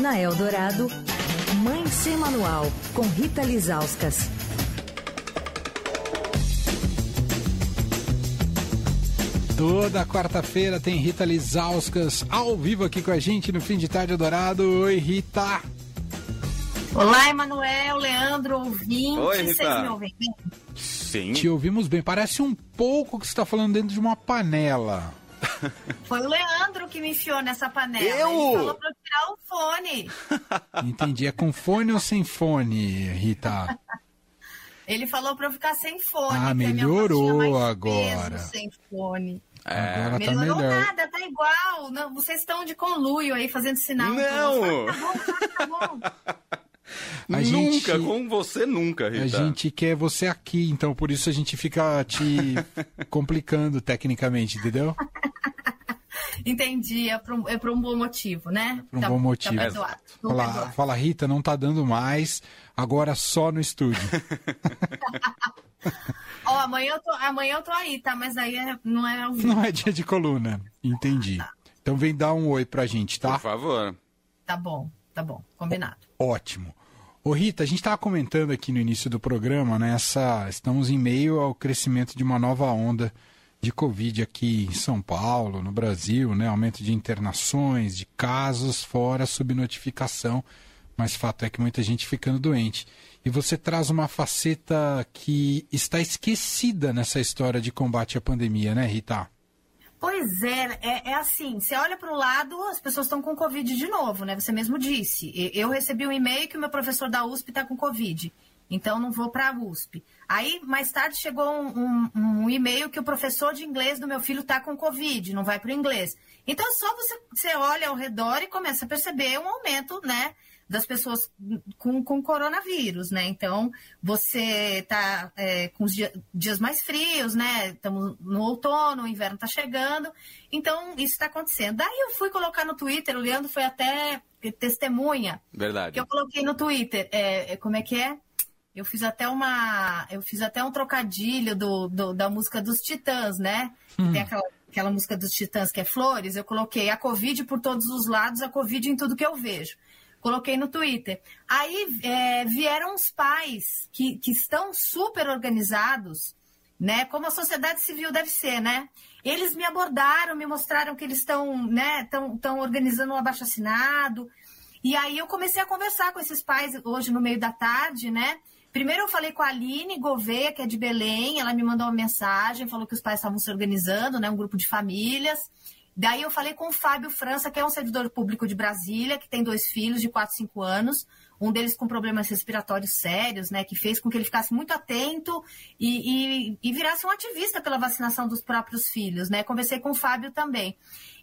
Na Eldorado, Mãe Sem Manual, com Rita Lizauskas. Toda quarta-feira tem Rita Lizauskas ao vivo aqui com a gente no Fim de Tarde Dourado. Oi, Rita. Olá, Emanuel, Leandro, ouvinte. Oi, Rita. Vocês me ouvem bem? Sim. Te ouvimos bem. Parece um pouco que você está falando dentro de uma panela. Foi o Leandro que me enfiou nessa panela. Eu? Ele falou pra eu tirar o fone. Entendi. É com fone ou sem fone, Rita? Ele falou pra eu ficar sem fone. Ah, a melhorou agora. peso Sem fone. É. Agora tá Melhorou melhor. nada, tá igual. Não, vocês estão de conluio aí, fazendo sinal. Não. Tá bom, tá bom. A nunca, gente- com você nunca, A Rita. gente quer você aqui, então por isso a gente fica te complicando tecnicamente, entendeu? Entendi, é pra, um, é pra um bom motivo, né? Por um bom motivo. Tá perdoado. Tô Fala, fala, Rita, não tá dando mais, agora só no estúdio. Ó, amanhã eu, tô, amanhã eu tô aí, tá? Mas aí é- não é ao vivo. Não é dia de coluna. Entendi. Então vem dar um oi pra gente, tá? Por favor. Tá bom, tá bom, combinado. Ótimo. Ô Rita, a gente estava comentando aqui no início do programa, né? essa- estamos em meio ao crescimento de uma nova onda de Covid aqui em São Paulo, no Brasil, né? Aumento de internações, de casos, fora subnotificação. Mas fato é que muita gente ficando doente. E você traz uma faceta que está esquecida nessa história de combate à pandemia, né, Rita? Pois é, é, é assim, você olha para o lado, as pessoas estão com Covid de novo, né? Você mesmo disse. Eu recebi um e-mail que o meu professor da USP está com Covid, então não vou para a USP. Aí, mais tarde, chegou um, um- um e-mail que o professor de inglês do meu filho está com Covid, não vai para o inglês. Então, só você, você olha ao redor e começa a perceber um aumento, né? das pessoas com, com coronavírus, né? Então, você tá é, com os dia- dias mais frios, né? Estamos no outono, o inverno tá chegando. Então, isso está acontecendo. Daí eu fui colocar no Twitter, o Leandro foi até testemunha, Verdade. que eu coloquei no Twitter. É, é, como é que é? Eu fiz até uma. Eu fiz até um trocadilho do, do- da música dos Titãs, né? Que Tem aquela, aquela música dos Titãs que é Flores. Eu coloquei a Covid por todos os lados, a Covid em tudo que eu vejo. Coloquei no Twitter. Aí é, vieram os pais que, que estão super organizados, né? Como a sociedade civil deve ser, né? Eles me abordaram, me mostraram que eles estão, né? Estão organizando um abaixo assinado. E aí eu comecei a conversar com esses pais hoje no meio da tarde, né? Primeiro eu falei com a Aline Gouveia, que é de Belém, ela me mandou uma mensagem, falou que os pais estavam se organizando, né? Um grupo de famílias. Daí eu falei com o Fábio França, que é um servidor público de Brasília, que tem dois filhos de 4, 5 anos, um deles com problemas respiratórios sérios, né? Que fez com que ele ficasse muito atento e, e, e virasse um ativista pela vacinação dos próprios filhos, né? Conversei com o Fábio também.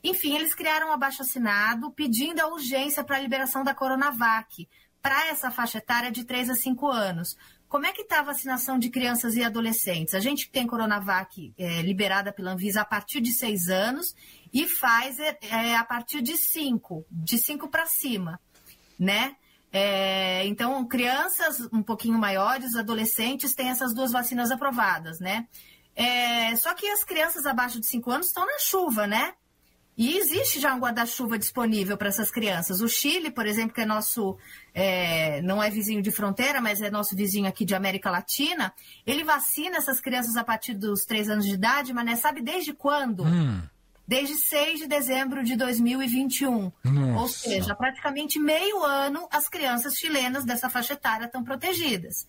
Enfim, eles criaram um abaixo assinado pedindo a urgência para a liberação da Coronavac para essa faixa etária de 3 a 5 anos. Como é que está a vacinação de crianças e adolescentes? A gente tem Coronavac é, liberada pela Anvisa a partir de 6 anos e Pfizer é, a partir de 5, de 5 para cima, né? É, então, crianças um pouquinho maiores, adolescentes, têm essas duas vacinas aprovadas, né? É, só que as crianças abaixo de 5 anos estão na chuva, né? E existe já um guarda-chuva disponível para essas crianças. O Chile, por exemplo, que é nosso, é, não é vizinho de fronteira, mas é nosso vizinho aqui de América Latina, ele vacina essas crianças a partir dos 3 anos de idade, mas né, sabe desde quando? Hum, Desde 6 de dezembro de 2021. Nossa. Ou seja, praticamente meio ano as crianças chilenas dessa faixa etária estão protegidas.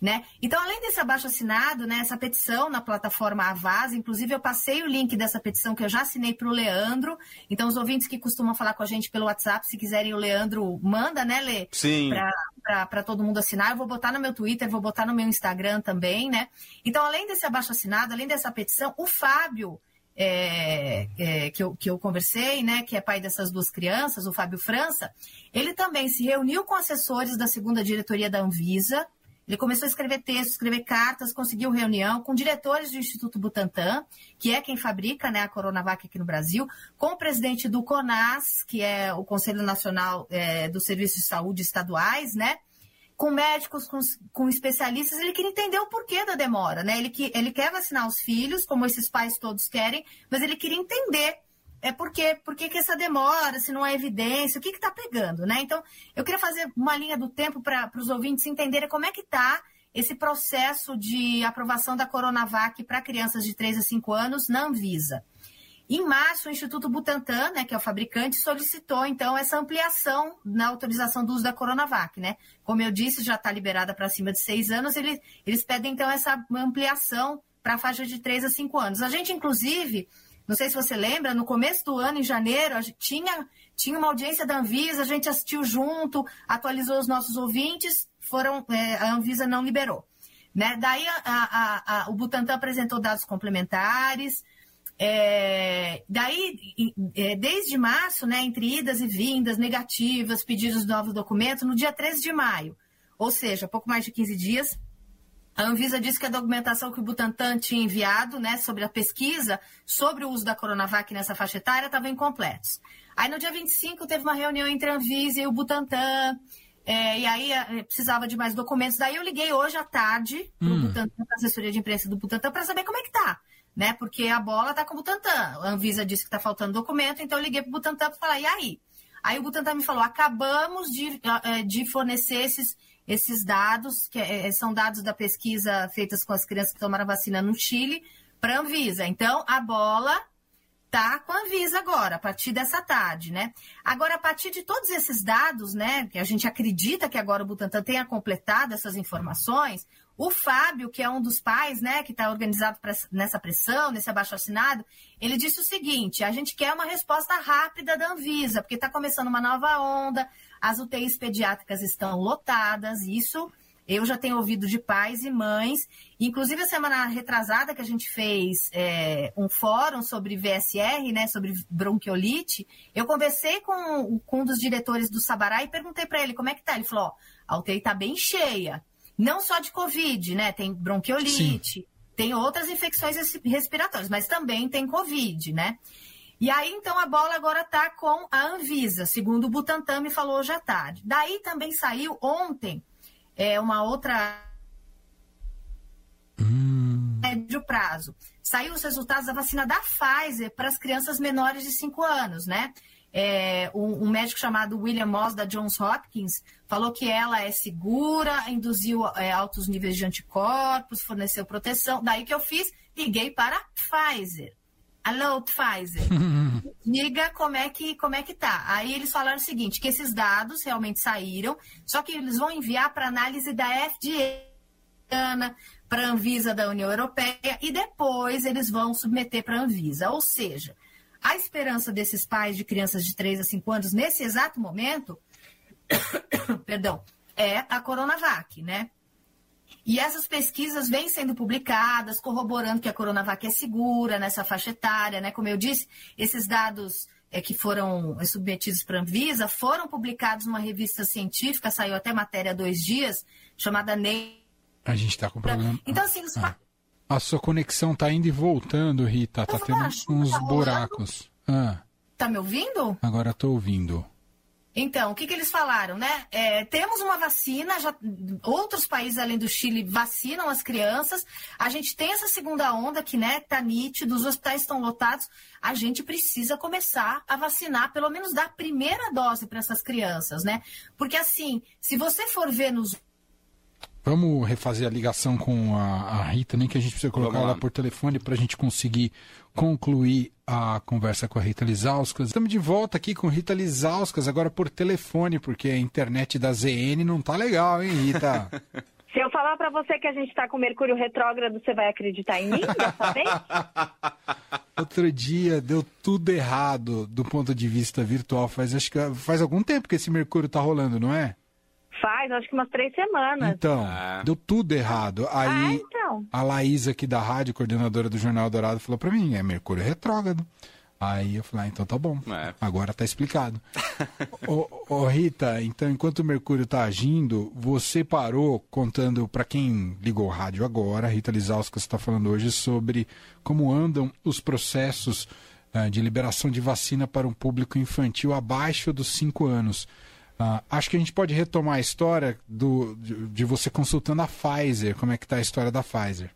Né? Então, além desse abaixo assinado, né, essa petição na plataforma Avaz, inclusive eu passei o link dessa petição que eu já assinei para o Leandro. Então, os ouvintes que costumam falar com a gente pelo WhatsApp, se quiserem, o Leandro manda, né, Lê? Sim. para todo mundo assinar. Eu vou botar no meu Twitter, vou botar no meu Instagram também, né? Então, além desse abaixo assinado, além dessa petição, o Fábio, é, é, que, eu, que eu conversei, né, que é pai dessas duas crianças, o Fábio França, ele também se reuniu com assessores da segunda diretoria da Anvisa. Ele começou a escrever textos, escrever cartas, conseguiu reunião com diretores do Instituto Butantan, que é quem fabrica né, a Coronavac aqui no Brasil, com o presidente do CONAS, que é o Conselho Nacional é, dos Serviços de Saúde Estaduais, né? com médicos, com, com, especialistas, ele queria entender o porquê da demora, né? Ele, que, ele quer vacinar os filhos, como esses pais todos querem, mas ele queria entender é por quê? Por que, essa demora, se não há evidência, o que está pegando, né? Então, eu queria fazer uma linha do tempo para os ouvintes entenderem como é que está esse processo de aprovação da Coronavac para crianças de 3 a 5 anos na Anvisa. Em março, o Instituto Butantan, né, que é o fabricante, solicitou, então, essa ampliação na autorização do uso da Coronavac, né? Como eu disse, já está liberada para cima de seis anos, eles, eles pedem, então, essa ampliação para a faixa de 3 a 5 anos. A gente, inclusive, não sei se você lembra, no começo do ano, em janeiro, a gente tinha, tinha uma audiência da Anvisa, a gente assistiu junto, atualizou os nossos ouvintes, foram, é, a Anvisa não liberou. Né? Daí a, a, a, o Butantan apresentou dados complementares. É, daí, é, desde março, né, entre idas e vindas, negativas, pedidos de novos documentos, no dia 13 de maio, ou seja, pouco mais de 15 dias, a Anvisa disse que a documentação que o Butantan tinha enviado né, sobre a pesquisa sobre o uso da Coronavac nessa faixa etária estava incompletos. Aí no dia 25 teve uma reunião entre a Anvisa e o Butantan, é, e aí é, precisava de mais documentos. Daí eu liguei hoje à tarde para hum. Butantan, para a assessoria de imprensa do Butantan, para saber como é que tá. Né? Porque a bola está com o Butantan. A Anvisa disse que está faltando documento, então eu liguei para o Butantan para falar, e aí? Aí o Butantan me falou, acabamos de, é, de fornecer esses esses dados, que é, é, são dados da pesquisa feitas com as crianças que tomaram vacina no Chile, para a Anvisa. Então, a bola tá com a Anvisa agora, a partir dessa tarde, né? Agora, a partir de todos esses dados, né, que a gente acredita que agora o Butantan tenha completado essas informações, o Fábio, que é um dos pais, né, que está organizado nessa pressão, nesse abaixo assinado, ele disse o seguinte: a gente quer uma resposta rápida da Anvisa, porque está começando uma nova onda, as UTIs pediátricas estão lotadas, isso eu já tenho ouvido de pais e mães. Inclusive, a semana retrasada que a gente fez é, um fórum sobre VSR, né, sobre bronquiolite, eu conversei com, com um dos diretores do Sabará e perguntei para ele como é que tá. Ele falou, ó, a UTI está bem cheia. Não só de Covid, né? Tem bronquiolite, Sim. tem outras infecções respiratórias, mas também tem Covid, né? E aí, então, a bola agora está com a Anvisa, segundo o Butantan me falou hoje à tarde. Daí também saiu ontem é, uma outra. Hum. Médio prazo. Saiu os resultados da vacina da Pfizer para as crianças menores de 5 anos, né? É, um, um, médico chamado William Moss, da Johns Hopkins, falou que ela é segura, induziu é, altos níveis de anticorpos, forneceu proteção. Daí que eu fiz, liguei para a Pfizer. Alô, Pfizer, diga como é que como é que tá. Aí eles falaram o seguinte, que esses dados realmente saíram, só que eles vão enviar para análise da FDA, para a Anvisa da União Europeia e depois eles vão submeter para a Anvisa. Ou seja, a esperança desses pais de crianças de 3 a 5 anos nesse exato momento, perdão, é a Coronavac, né? E essas pesquisas vêm sendo publicadas, corroborando que a Coronavac é segura nessa faixa etária, né? Como eu disse, esses dados é, que foram é, submetidos para a Anvisa foram publicados numa revista científica, saiu até matéria há dois dias, chamada Nature. A gente está com problema. Então, assim, os... ah. A sua conexão está indo e voltando, Rita. Está tendo uns tá buracos. Ah. Tá me ouvindo? Agora estou ouvindo. Então, o que, que eles falaram, né? É, temos uma vacina, já, outros países além do Chile vacinam as crianças. A gente tem essa segunda onda que, né, tá nítido, os hospitais estão lotados. A gente precisa começar a vacinar, pelo menos dar a primeira dose para essas crianças, né? Porque assim, se você for ver nos Vamos refazer a ligação com a, a Rita, nem que a gente precisa colocar ela por telefone para a gente conseguir concluir a conversa com a Rita Lizauskas. Estamos de volta aqui com Rita Lizauskas, agora por telefone, porque a internet da ZN não tá legal, hein, Rita? Se eu falar para você que a gente está com Mercúrio retrógrado, você vai acreditar em mim dessa vez? Outro dia deu tudo errado do ponto de vista virtual. Faz, acho que faz algum tempo que esse Mercúrio tá rolando, não é? Faz, acho que umas três semanas. Então, ah. deu tudo errado. Aí ah, então. a Laís aqui da rádio, coordenadora do Jornal Dourado, falou para mim, é Mercúrio retrógrado. Aí eu falei, ah, então tá bom. É. Agora tá explicado. ô, ô, Rita, então enquanto o Mercúrio tá agindo, você parou contando para quem ligou o rádio agora, a Rita Lizauskas está falando hoje sobre como andam os processos uh, de liberação de vacina para um público infantil abaixo dos 5 anos. Uh, acho que a gente pode retomar a história do, de, de, você consultando a Pfizer. Como é que está a história da Pfizer?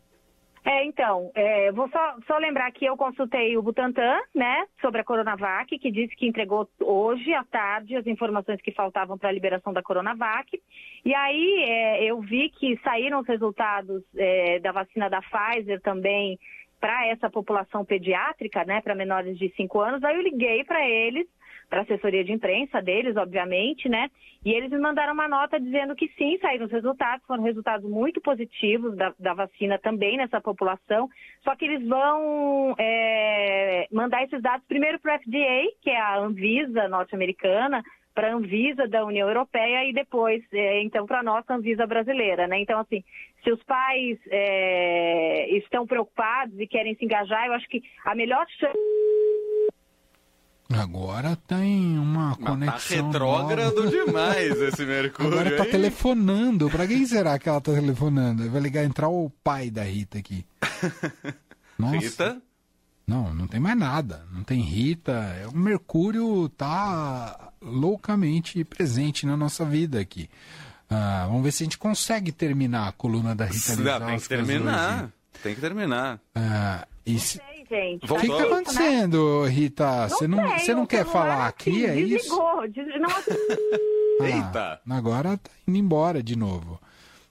É, Então, é, vou só, só lembrar que eu consultei o Butantan, né, sobre a Coronavac, que disse que entregou hoje à tarde as informações que faltavam para a liberação da Coronavac. E aí é, eu vi que saíram os resultados é, da vacina da Pfizer também para essa população pediátrica, né, para menores de 5 anos. Aí eu liguei para eles para assessoria de imprensa deles, obviamente, né? E eles me mandaram uma nota dizendo que sim, saíram os resultados, foram resultados muito positivos da, da vacina também nessa população, só que eles vão é, mandar esses dados primeiro para o FDA, que é a Anvisa norte-americana, para a Anvisa da União Europeia e depois, é, então, para a nossa Anvisa brasileira, né? Então, assim, se os pais é, estão preocupados e querem se engajar, eu acho que a melhor chance Agora tem uma Mas tá conexão. retrógrado nova. demais esse Mercúrio. Agora tá hein? telefonando. Pra quem será que ela tá telefonando? Vai ligar, entrar o pai da Rita aqui. Nossa. Rita? Não, não tem mais nada. Não tem Rita. É, O Mercúrio tá loucamente presente na nossa vida aqui. Ah, vamos ver se a gente consegue terminar a coluna da Rita Não, tem que terminar. Tem que terminar. Ah, e se- gente. O que está acontecendo, Rita? Você não, sei, você não quer falar aqui, assim, é isso? desligou, des- Não, Ah, Eita. agora tá indo embora de novo.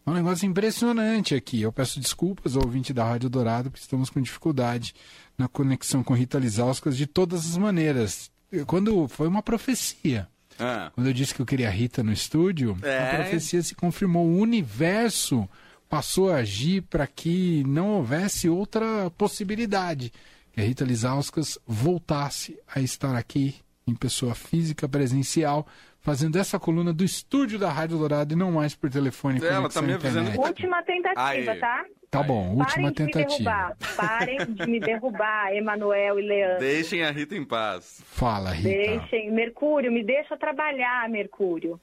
É um negócio impressionante aqui. Eu peço desculpas ao ouvinte da Rádio Dourado, porque estamos com dificuldade na conexão com Rita Lizauskas de todas as maneiras. Quando foi uma profecia. Ah, Quando eu disse que eu queria a Rita no estúdio, É. a profecia se confirmou. O universo passou a agir para que não houvesse outra possibilidade. Que a Rita Lizauskas voltasse a estar aqui em pessoa física, presencial, fazendo essa coluna do estúdio da Rádio Dourado e não mais por telefone. Ela tá me à internet. avisando última tentativa, Aí. tá? Tá bom, última de tentativa. Parem de me derrubar, Emanuel e Leandro. deixem a Rita em paz. Fala, Rita. Deixem. Mercúrio, me deixa trabalhar, Mercúrio.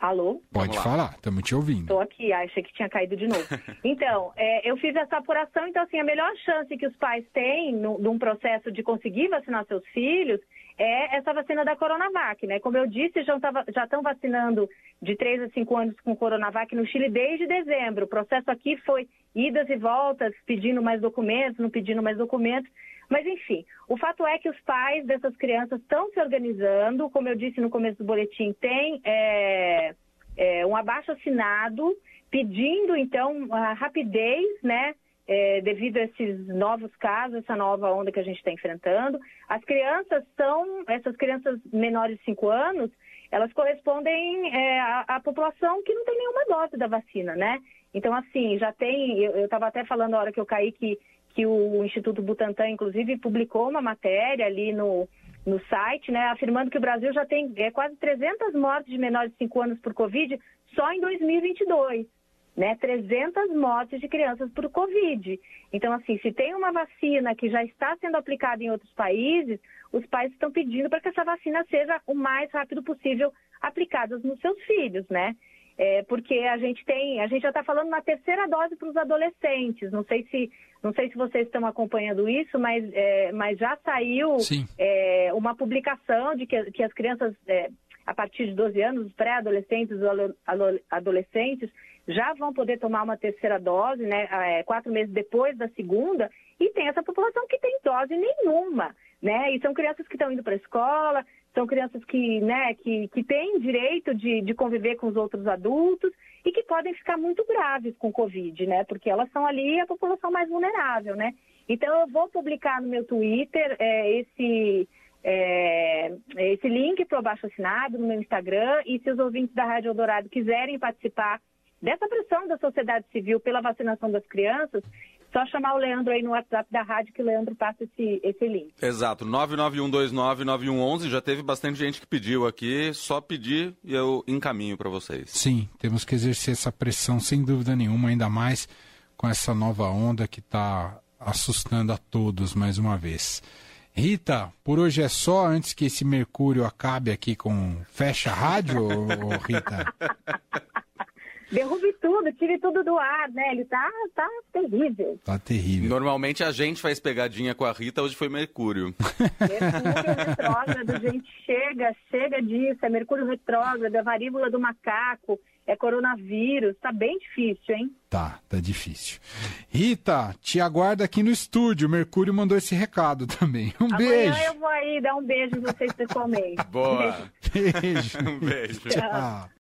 Alô? Pode falar, estamos te ouvindo. Estou aqui, achei que tinha caído de novo. Então, é, eu fiz essa apuração, então, assim, a melhor chance que os pais têm no- num processo de conseguir vacinar seus filhos é essa vacina da Coronavac, né? Como eu disse, já estão vacinando de 3 a 5 anos com Coronavac no Chile desde dezembro. O processo aqui foi idas e voltas, pedindo mais documentos, não pedindo mais documentos. Mas, enfim, o fato é que os pais dessas crianças estão se organizando. Como eu disse no começo do boletim, tem é, é, um abaixo assinado pedindo, então, a rapidez, né? é, devido a esses novos casos, essa nova onda que a gente está enfrentando. As crianças são, essas crianças menores de 5 anos, elas correspondem é, à, à população que não tem nenhuma dose da vacina, né? Então, assim, já tem, eu estava até falando a hora que eu caí que, que o Instituto Butantan, inclusive, publicou uma matéria ali no, no site, né, afirmando que o Brasil já tem é, quase 300 mortes de menores de 5 anos por Covid só em 2022 né, 300 mortes de crianças por Covid. Então, assim, se tem uma vacina que já está sendo aplicada em outros países, os pais estão pedindo para que essa vacina seja o mais rápido possível aplicada nos seus filhos, né? É, porque a gente tem, a gente já está falando na terceira dose para os adolescentes. Não sei se, não sei se vocês estão acompanhando isso, mas, é, mas já saiu é, uma publicação de que, que as crianças, é, a partir de 12 anos, os pré-adolescentes, os adolescentes, já vão poder tomar uma terceira dose, né, é, quatro meses depois da segunda, e tem essa população que tem dose nenhuma, né, e são crianças que estão indo para a escola, são crianças que, né, que, que têm direito de, de conviver com os outros adultos e que podem ficar muito graves com Covid, né, porque elas são ali a população mais vulnerável, né. Então eu vou publicar no meu Twitter é, esse é, esse link para o abaixo assinado no meu Instagram e se os ouvintes da Rádio Eldorado quiserem participar dessa pressão da sociedade civil pela vacinação das crianças, só chamar o Leandro aí no WhatsApp da rádio que o Leandro passa esse, esse link. Exato, 991299111. Já teve bastante gente que pediu aqui. Só pedir e eu encaminho para vocês. Sim, temos que exercer essa pressão sem dúvida nenhuma, ainda mais com essa nova onda que está assustando a todos mais uma vez. Rita, por hoje é só, antes que esse Mercúrio acabe aqui com fecha a rádio, Rita? Derrube tudo, tire tudo do ar, né? Ele tá, tá terrível. Tá terrível. Normalmente a gente faz pegadinha com a Rita, hoje foi Mercúrio. Mercúrio retrógrado, gente, chega, chega disso. É Mercúrio retrógrado, é varíbula do macaco, é coronavírus. Tá bem difícil, hein? Tá, tá difícil. Rita, te aguardo aqui no estúdio. O Mercúrio mandou esse recado também. Um Amanhã beijo. eu vou aí dar um beijo em vocês pessoalmente. Boa. Beijo. Um beijo. Tchau. Tchau.